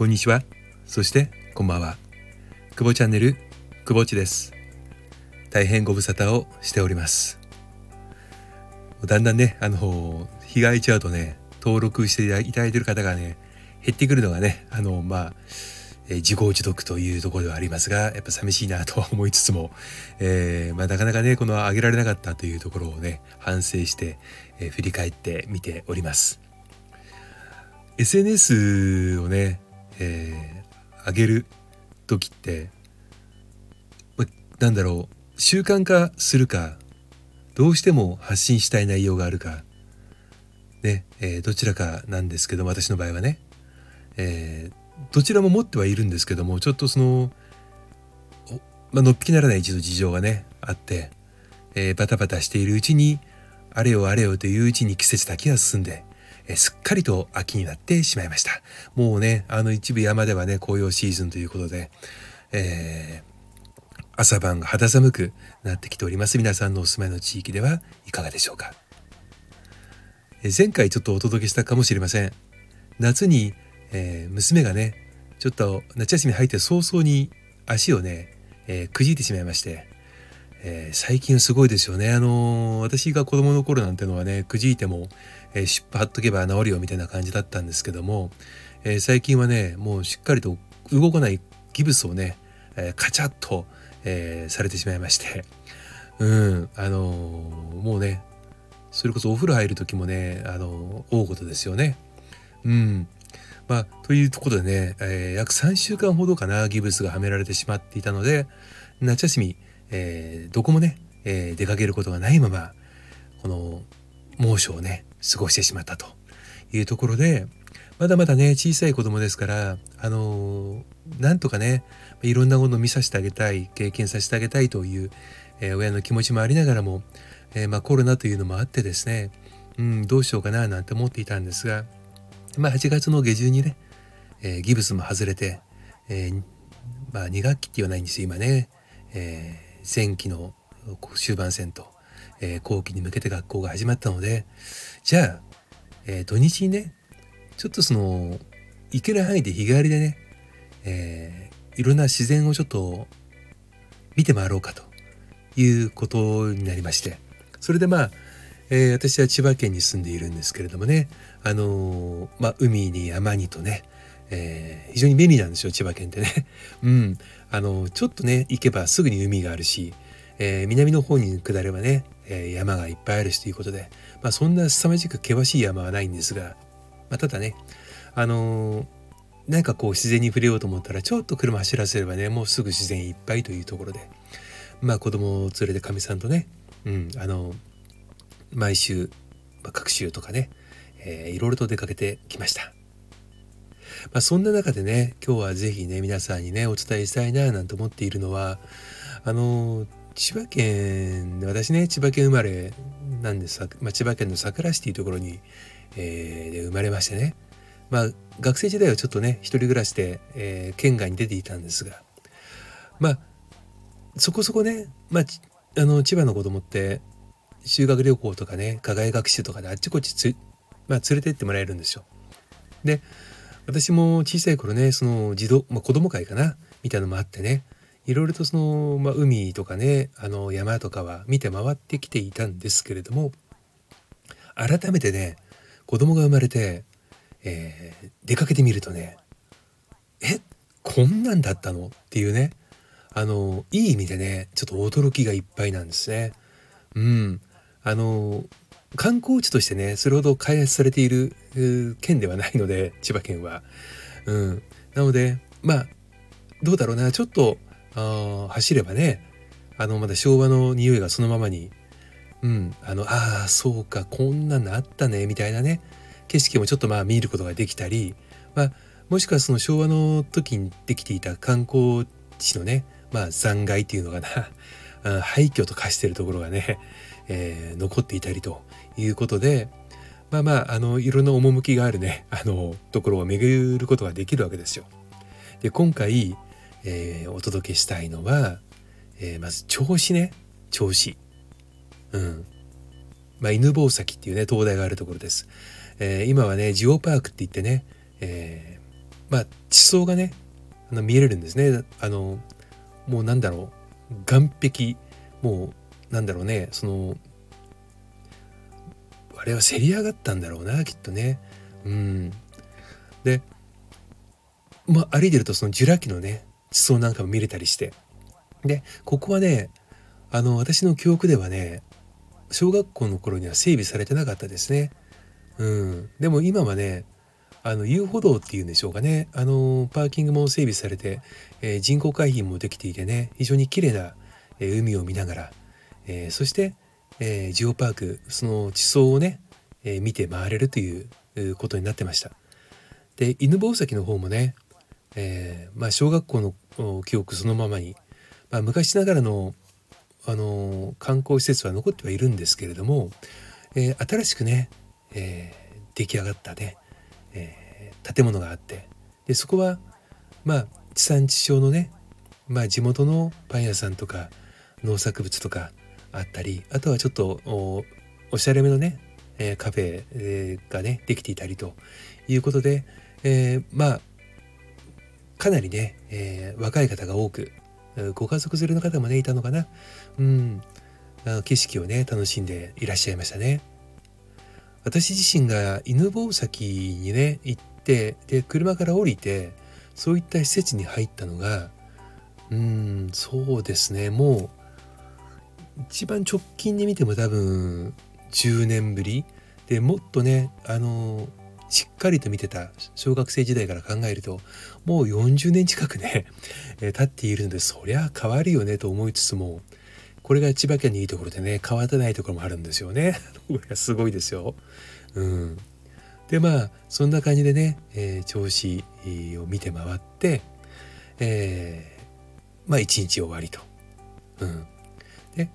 こんにちは。そして、こんばんは。久保チャンネル、久保地です。大変ご無沙汰をしております。だんだんね、あの、日が空いちゃうとね、登録していただいてる方がね、減ってくるのがね、あの、まあ、え自業自得というところではありますが、やっぱ寂しいなとは思いつつも、えー、まあ、なかなかね、この上げられなかったというところをね、反省して、えー、振り返ってみております。SNS をね、えー、上げる時って、ま、なんだろう習慣化するかどうしても発信したい内容があるかね、えー、どちらかなんですけど私の場合はね、えー、どちらも持ってはいるんですけどもちょっとその、まのっぴきならない一度事情がねあって、えー、バタバタしているうちにあれよあれよといううちに季節だけは進んでえすっかりと秋になってしまいました。もうね、あの一部山ではね、紅葉シーズンということで、えー、朝晩が肌寒くなってきております。皆さんのお住まいの地域ではいかがでしょうか。え前回ちょっとお届けしたかもしれません。夏に、えー、娘がね、ちょっと夏休み入って早々に足をね、えー、くじいてしまいまして、えー、最近すごいですよね。あのー、私が子供の頃なんてのはね、くじいても、えー、湿布貼っとけば治るよみたいな感じだったんですけども、えー、最近はね、もうしっかりと動かないギブスをね、えー、カチャッと、えー、されてしまいまして、うん、あの、もうね、それこそお風呂入る時もね、あのー、大事ですよね。うん。まあ、というところでね、え、約3週間ほどかな、ギブスがはめられてしまっていたので、夏休み、えー、どこもね、えー、出かけることがないままこの猛暑をね過ごしてしまったというところでまだまだね小さい子供ですからあのー、なんとかねいろんなものを見させてあげたい経験させてあげたいという、えー、親の気持ちもありながらも、えー、まあ、コロナというのもあってですね、うん、どうしようかななんて思っていたんですが、まあ、8月の下旬にね、えギブスも外れて、えまあ、2学期って言わないんですよ今ね。え前期の終盤戦と、えー、後期に向けて学校が始まったのでじゃあ、えー、土日にねちょっとその行ける範囲で日帰りでね、えー、いろんな自然をちょっと見て回ろうかということになりましてそれでまあ、えー、私は千葉県に住んでいるんですけれどもねあのー、まあ海に山にとねえー、非常に便利なんですよ千葉県ってね。うん、あのちょっとね行けばすぐに海があるし、えー、南の方に下ればね、えー、山がいっぱいあるしということで、まあ、そんな凄まじく険しい山はないんですが、まあ、ただねあのなんかこう自然に触れようと思ったらちょっと車走らせればねもうすぐ自然いっぱいというところでまあ子供を連れてかみさんとね、うん、あの毎週、まあ、各週とかね、えー、いろいろと出かけてきました。まあ、そんな中でね今日は是非ね皆さんにねお伝えしたいななんて思っているのはあの千葉県私ね千葉県生まれなんです、まあ、千葉県の桜市というところに、えー、で生まれましてね。まあ学生時代はちょっとね一人暮らしで、えー、県外に出ていたんですが。まあそこそこね、まあ、あの千葉の子供って修学旅行とかね課外学習とかであっちこっち、まあ、連れてってもらえるんですよ。で私も小さい頃ねその児童、まあ、子供会かなみたいなのもあってねいろいろとその、まあ、海とかねあの山とかは見て回ってきていたんですけれども改めてね子供が生まれて、えー、出かけてみるとねえこんなんだったの？っていうねあのいい意味でねちょっと驚きがいっぱいなんですね。うんあの観光地としてねそれほど開発されている県ではないので千葉県は。うん、なのでまあどうだろうな。ちょっとあ走ればねあのまだ昭和の匂いがそのままに。うん。あのああそうかこんなのあったねみたいなね景色もちょっとまあ見ることができたり、まあ、もしくはその昭和の時にできていた観光地のねまあ残骸っていうのかな。廃墟と化してるところがねえー、残っていたりと。いうことでまあまああのいろんな趣があるね あのところを巡ることができるわけですよ。で今回、えー、お届けしたいのは、えー、まず銚子ね銚子。うん。まあ、犬吠埼っていうね灯台があるところです。えー、今はねジオパークって言ってね、えまあ地層がねあの見えれるんですねあのもうなんだろう岸壁もうなんだろうねそのあれはせり上がったんだろうなきっとね。うん。でまあ歩いてるとそのジュラ紀のね地層なんかも見れたりして。でここはねあの私の記憶ではね小学校の頃には整備されてなかったですね。うん、でも今はねあの遊歩道っていうんでしょうかね。あのパーキングも整備されて、えー、人工海浜もできていてね非常に綺麗な、えー、海を見ながら、えー、そして、えジオパークその地層をね、え見て回れるということになってました。で犬吠埼の方もね、えまあ、小学校の記憶そのままに、まあ、昔ながらのあの観光施設は残ってはいるんですけれども、え、新しくね、え、出来上がったね、え、建物があってでそこはまあ地産地消のね、まあ、地元のパン屋さんとか農作物とかあったりあとはちょっとおしゃれめのね、えー、カフェ、がねできていたりということで、えー、まあかなりね、え、若い方が多くご家族連れの方もねいたのかな。うん。あの景色をね楽しんでいらっしゃいましたね。私自身が犬吠埼にね行ってで車から降りてそういった施設に入ったのがうんそうですね。もう一番直近で見ても多分10年ぶりでもっとねあのしっかりと見てた小学生時代から考えるともう40年近くね、え経っているのでそりゃ変わるよねと思いつつもこれが千葉県のいいところでね変わってないところもあるんですよね。すごいですよ。うん、でまあそんな感じでね、えー、調子を見て回って、えー、まあ一日終わりと。うん、で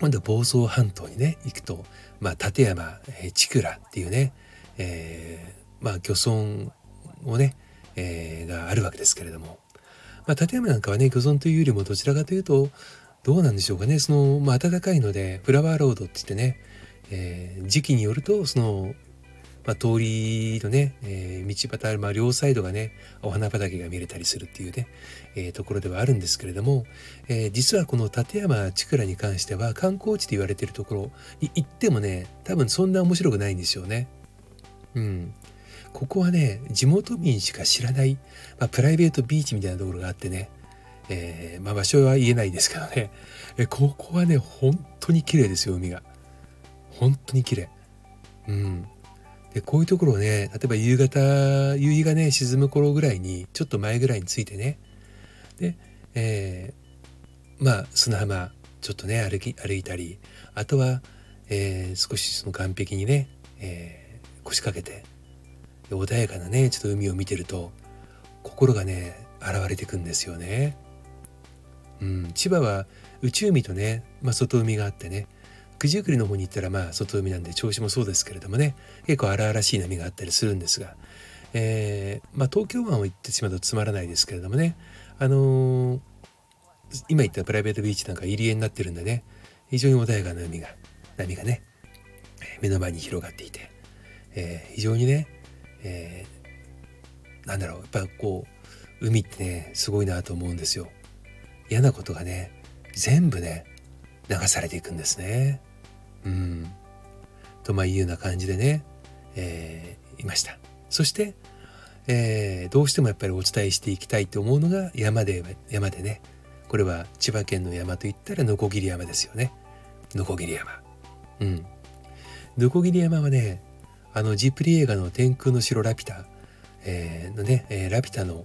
今度房総半島にね行くと、まあ、立山、千倉っていうね、えー、まあ漁村をね、えー、があるわけですけれども、まあ、立山なんかはね漁村というよりもどちらかというとどうなんでしょうかねその、まあ、暖かいのでフラワーロードって言ってね、えー、時期によるとその、まあ、通りのね、えー、道端、まあ、両サイドがねお花畑が見れたりするっていうね、えー、ところではあるんですけれども、えー、実はこの立山千倉に関しては観光地と言われているところに行ってもね多分そんな面白くないんですよね。うん。ここはね、地元民しか知らない、まあ、プライベートビーチみたいなところがあってね、えー、まあ場所は言えないですけどね、えここはね、本当に綺麗ですよ、海が。本当に綺麗。うん。で、こういうところをね、例えば夕方、夕日がね、沈む頃ぐらいに、ちょっと前ぐらいについてね、で、えー、まあ砂浜、ちょっとね、歩き、歩いたり、あとは、えー、少しその岸壁にね、えー腰掛けて穏やかなねちょっと海を見てると心がね現れてくんですよね。うん、千葉は内海とね、まあ、外海があってね九十九里の方に行ったらまあ外海なんで銚子もそうですけれどもね。結構荒々しい波があったりするんですが、えー、まあ、東京湾を行ってしまうとつまらないですけれどもね。あのー、今言ったプライベートビーチなんか入り江になってるんでね。非常に穏やかな海が波がね目の前に広がっていて。えー、非常にね、えー、なんだろうやっぱこう海ってねすごいなと思うんですよ。嫌なことがね全部ね流されていくんですね。うん。とまあいうような感じでね、えー、いました。そして、えー、どうしてもやっぱりお伝えしていきたいと思うのが山で山でねこれは千葉県の山といったらノコギリ山ですよね。ノコギリ山。うん。ノコギリ山はねあのジプリ映画の「天空の城ラピュタ」えー、のね、えー、ラピュタの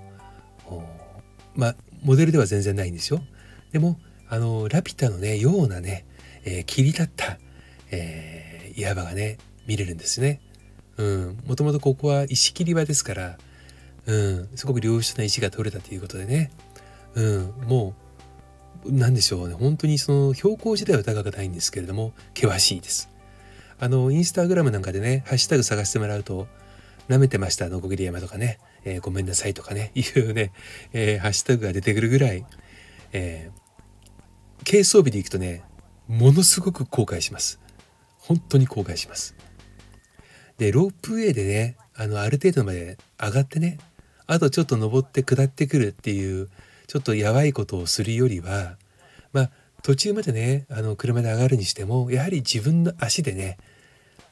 まあモデルでは全然ないんですよ。でもあのラピュタのねようなね、えー、切り立った、えー、岩場がね見れるんですね。もともとここは石切り場ですから、うん、すごく良質な石が取れたということでね、うん、もう何でしょうね。本当にその標高自体は高くないんですけれども険しいです。あのインスタグラムなんかでねハッシュタグ探してもらうと舐めてましたのこぎり山とかね、えー、ごめんなさいとかね。いうね、えー、ハッシュタグが出てくるぐらい、えー、軽装備で行くとねものすごく後悔します。本当に後悔しますでロープウェイでねあのある程度まで上がってねあとちょっと登って下ってくるっていうちょっとやばいことをするよりはまあ途中までねあの車で上がるにしてもやはり自分の足でね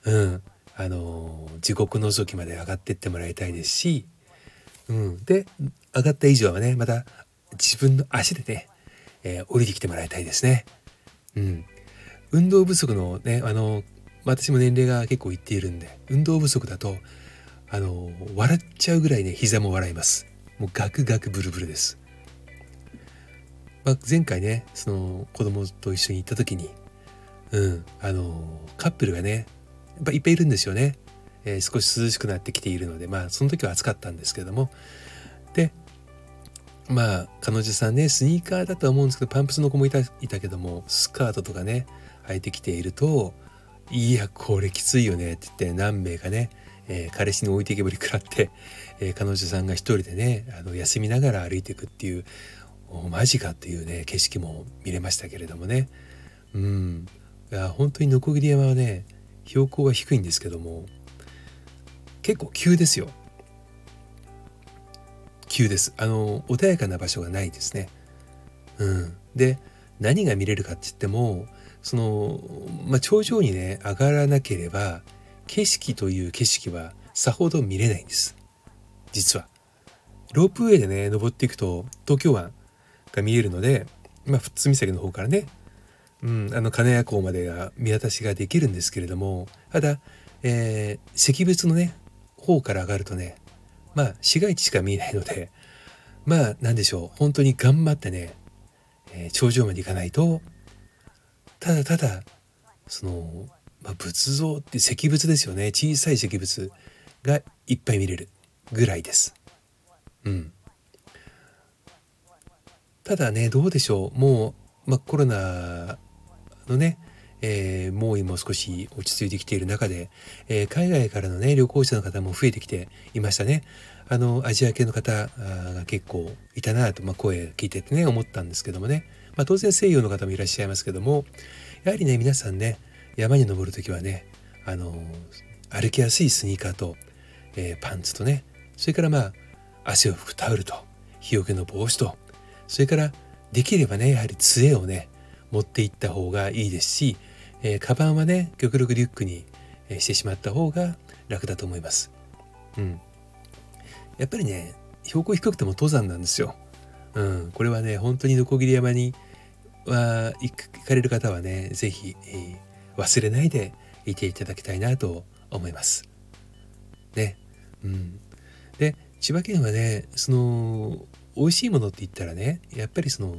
うんあの地獄のぞきまで上がってってもらいたいですし、うん、で上がった以上はねまた自分の足でね、えー、降りてきてもらいたいですね。うん、運動不足のねあの私も年齢が結構いっているんで運動不足だとあの笑っちゃうぐらいね膝も笑います。もうガクガクブルブルです、まあ、前回ねその子供と一緒に行った時にうんあのカップルがねやっぱいっぱいいるんですよね、えー、少し涼しくなってきているのでまあその時は暑かったんですけども。でまあ彼女さんねスニーカーだとは思うんですけどパンプスの子もいたいたけどもスカートとかね履いてきているといやこれきついよねって言って何名かね、えー、彼氏に置いてけぼり食らって、えー、彼女さんが一人でねあの休みながら歩いていくっていうマジかっていうね景色も見れましたけれどもね。うん。いや本当にノコギリ山はね標高は低いんですけども結構急ですよ。急です。あの穏やかな場所がないですね。うん。で何が見れるかって言ってもその、まあ、頂上にね上がらなければ景色という景色はさほど見れないんです。実は。ロープウェイでね登っていくと東京湾が見えるので、まあ、富津岬の方からね、うん、あの金谷港までが見渡しができるんですけれどもただ、えー、石仏のね方から上がるとねまあ市街地しか見えないのでまあ何でしょう。本当に頑張ってね、えー、頂上まで行かないとただただその、まあ、仏像って石仏ですよね小さい石仏がいっぱい見れるぐらいです。うん、ただねどうでしょうもう、まあ、コロナのね、えー、猛威も少し落ち着いてきている中で、えー、海外からのね旅行者の方も増えてきていましたね。あのアジア系の方が結構いたなと、まあ、声聞いててね思ったんですけどもねまあ、当然西洋の方もいらっしゃいますけどもやはりね皆さんね山に登る時はねあの歩きやすいスニーカーと、えー、パンツとねそれからまあ汗を拭くタオルと日よけの帽子とそれからできればねやはり杖をね持っていった方がいいですし、えー、カバンはね極力リュックに、してしまった方が楽だと思います。うん、やっぱりね標高低くても登山なんですよ。うん、これはね本当にノコギリ山には行かれる方はね是非、えー、忘れないでいていただきたいなと思います。ね。うん、で千葉県はねその美味しいものって言ったらねやっぱりその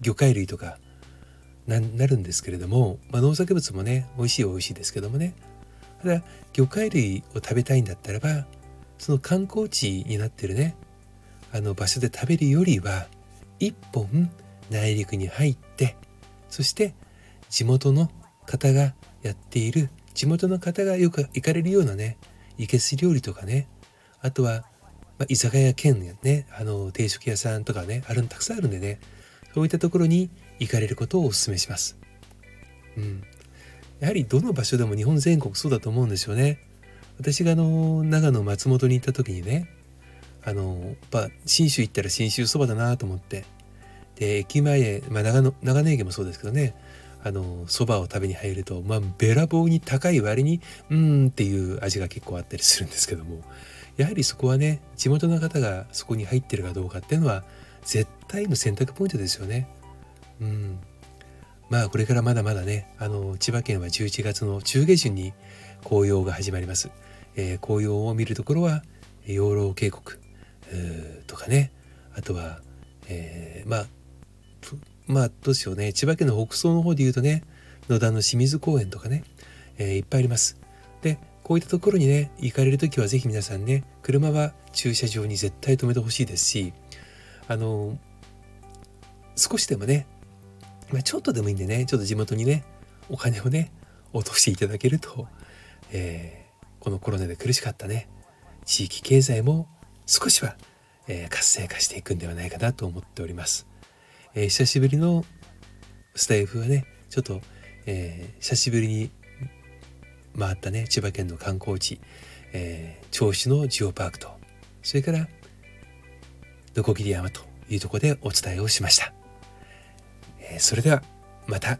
魚介類とかなるんですけれども、まあ、農作物もね美味しい美味しいですけどもねただ魚介類を食べたいんだったらばその観光地になってるねあの場所で食べるよりは一本内陸に入ってそして地元の方がやっている地元の方がよく行かれるようなねいけす料理とかねあとは、まあ、居酒屋兼ねあの定食屋さんとかねあるのたくさんあるんでねそういったところに行かれることをお勧めします。うん、やはりどの場所でも日本全国そうだと思うんですよね。私があの長野松本に行った時にねあのやっぱ信州行ったら信州そばだなと思ってで駅前、まあ、長野長野駅もそうですけどねあのそばを食べに入ると、まあ、べらぼうに高い割にうんっていう味が結構あったりするんですけどもやはりそこはね地元の方がそこに入ってるかどうかっていうのは絶対の選択ポイントですよね。うん、まあこれからまだまだねあの千葉県は11月の中下旬に紅葉が始まります。えー、紅葉を見るところは養老渓谷とかねあとは、えー、まあまあどうしようね千葉県の北総の方で言うとね野田の清水公園とかね、えー、いっぱいあります。でこういったところにね行かれる時は是非皆さんね車は駐車場に絶対止めてほしいですしあの少しでもね、まあ、ちょっとでもいいんでねちょっと地元にねお金をね落としていただけると、えー、このコロナで苦しかったね地域経済も少しは、えー、活性化していくんではないかなと思っております。えー、久しぶりのスタイフはねちょっと、えー、久しぶりに回ったね千葉県の観光地、えー、銚子のジオパークとそれからノコギリ山というとこでお伝えをしました。えーそれではまた